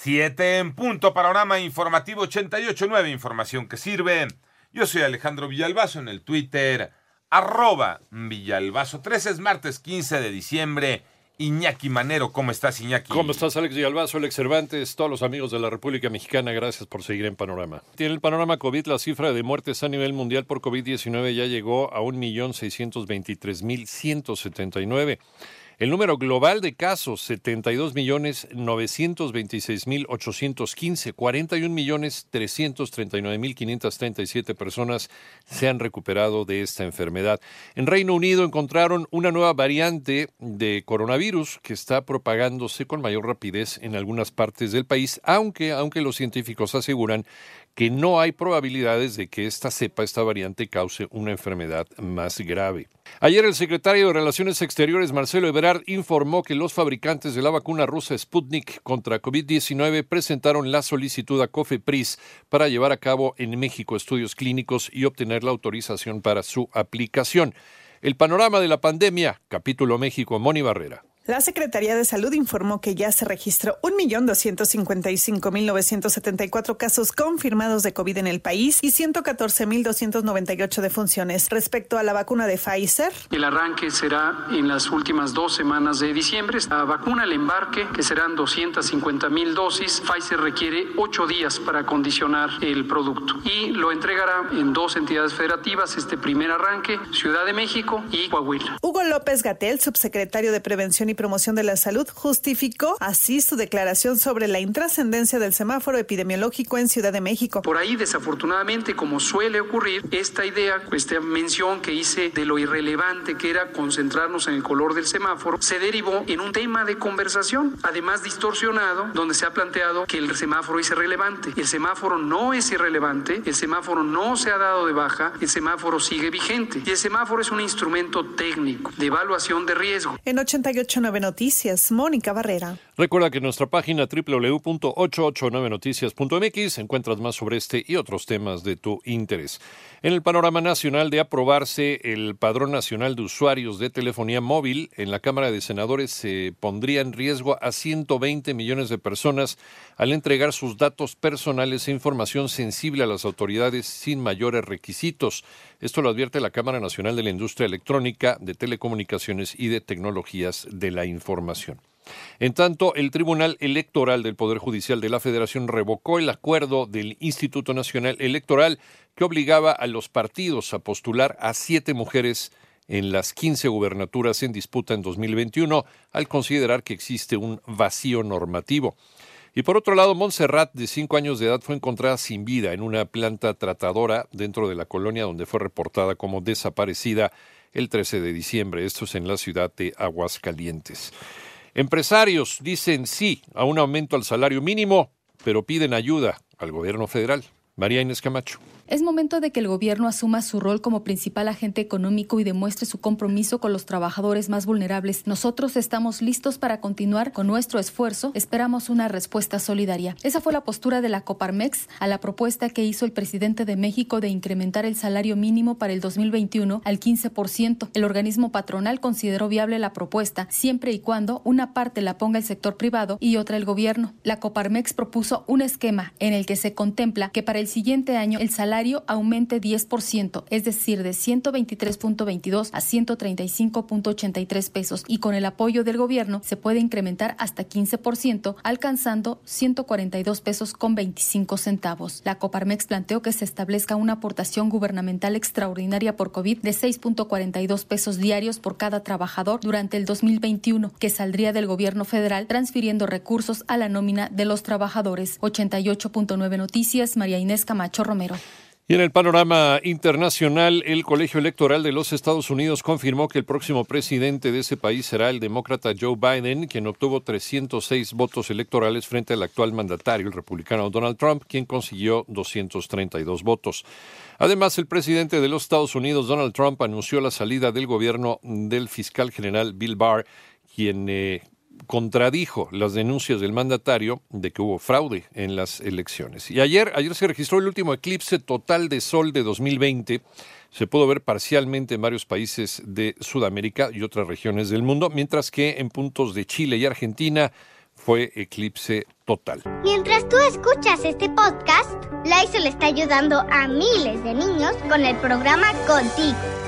Siete en punto, panorama informativo 88.9, información que sirve. Yo soy Alejandro Villalbazo en el Twitter, arroba Villalbazo. 13 es martes 15 de diciembre. Iñaki Manero, ¿cómo estás, Iñaki? ¿Cómo estás, Alex Villalbazo, Alex Cervantes, todos los amigos de la República Mexicana? Gracias por seguir en Panorama. Tiene el panorama COVID, la cifra de muertes a nivel mundial por COVID-19 ya llegó a 1.623.179. El número global de casos, 72 millones 926 mil 815, 41 millones 339 mil 537 personas se han recuperado de esta enfermedad. En Reino Unido encontraron una nueva variante de coronavirus que está propagándose con mayor rapidez en algunas partes del país, aunque, aunque los científicos aseguran que no hay probabilidades de que esta cepa, esta variante, cause una enfermedad más grave. Ayer el secretario de Relaciones Exteriores, Marcelo Ebrard, informó que los fabricantes de la vacuna rusa Sputnik contra COVID-19 presentaron la solicitud a COFEPRIS para llevar a cabo en México estudios clínicos y obtener la autorización para su aplicación. El panorama de la pandemia, capítulo México, Moni Barrera. La Secretaría de Salud informó que ya se registró 1.255.974 casos confirmados de COVID en el país y 114.298 defunciones. Respecto a la vacuna de Pfizer, el arranque será en las últimas dos semanas de diciembre. La vacuna, el embarque, que serán 250.000 dosis, Pfizer requiere ocho días para condicionar el producto y lo entregará en dos entidades federativas. Este primer arranque, Ciudad de México y Coahuila. Hugo López Gatel, subsecretario de Prevención y Promoción de la Salud justificó así su declaración sobre la intrascendencia del semáforo epidemiológico en Ciudad de México. Por ahí, desafortunadamente, como suele ocurrir, esta idea, esta mención que hice de lo irrelevante que era concentrarnos en el color del semáforo, se derivó en un tema de conversación, además distorsionado, donde se ha planteado que el semáforo es irrelevante. El semáforo no es irrelevante, el semáforo no se ha dado de baja, el semáforo sigue vigente. Y el semáforo es un instrumento técnico de evaluación de riesgo. En 88 Noticias, Mónica Barrera. Recuerda que en nuestra página www.889noticias.mx encuentras más sobre este y otros temas de tu interés. En el panorama nacional de aprobarse el Padrón Nacional de Usuarios de Telefonía Móvil, en la Cámara de Senadores se pondría en riesgo a 120 millones de personas al entregar sus datos personales e información sensible a las autoridades sin mayores requisitos. Esto lo advierte la Cámara Nacional de la Industria Electrónica, de Telecomunicaciones y de Tecnologías de la Información. En tanto, el Tribunal Electoral del Poder Judicial de la Federación revocó el acuerdo del Instituto Nacional Electoral que obligaba a los partidos a postular a siete mujeres en las 15 gubernaturas en disputa en 2021 al considerar que existe un vacío normativo. Y por otro lado, Montserrat, de cinco años de edad, fue encontrada sin vida en una planta tratadora dentro de la colonia donde fue reportada como desaparecida el 13 de diciembre. Esto es en la ciudad de Aguascalientes. Empresarios dicen sí a un aumento al salario mínimo, pero piden ayuda al gobierno federal. María Inés Camacho. Es momento de que el gobierno asuma su rol como principal agente económico y demuestre su compromiso con los trabajadores más vulnerables. Nosotros estamos listos para continuar con nuestro esfuerzo. Esperamos una respuesta solidaria. Esa fue la postura de la Coparmex a la propuesta que hizo el presidente de México de incrementar el salario mínimo para el 2021 al 15%. El organismo patronal consideró viable la propuesta siempre y cuando una parte la ponga el sector privado y otra el gobierno. La Coparmex propuso un esquema en el que se contempla que para el siguiente año el salario aumente 10%, es decir, de 123.22 a 135.83 pesos y con el apoyo del gobierno se puede incrementar hasta 15%, alcanzando 142 pesos con 25 centavos. La Coparmex planteó que se establezca una aportación gubernamental extraordinaria por COVID de 6.42 pesos diarios por cada trabajador durante el 2021, que saldría del gobierno federal transfiriendo recursos a la nómina de los trabajadores. 88.9 Noticias, María Inés Camacho Romero. Y en el panorama internacional, el Colegio Electoral de los Estados Unidos confirmó que el próximo presidente de ese país será el demócrata Joe Biden, quien obtuvo 306 votos electorales frente al actual mandatario, el republicano Donald Trump, quien consiguió 232 votos. Además, el presidente de los Estados Unidos, Donald Trump, anunció la salida del gobierno del fiscal general Bill Barr, quien eh, contradijo las denuncias del mandatario de que hubo fraude en las elecciones. Y ayer, ayer se registró el último eclipse total de sol de 2020. Se pudo ver parcialmente en varios países de Sudamérica y otras regiones del mundo, mientras que en puntos de Chile y Argentina fue eclipse total. Mientras tú escuchas este podcast, Lysol está ayudando a miles de niños con el programa Contigo,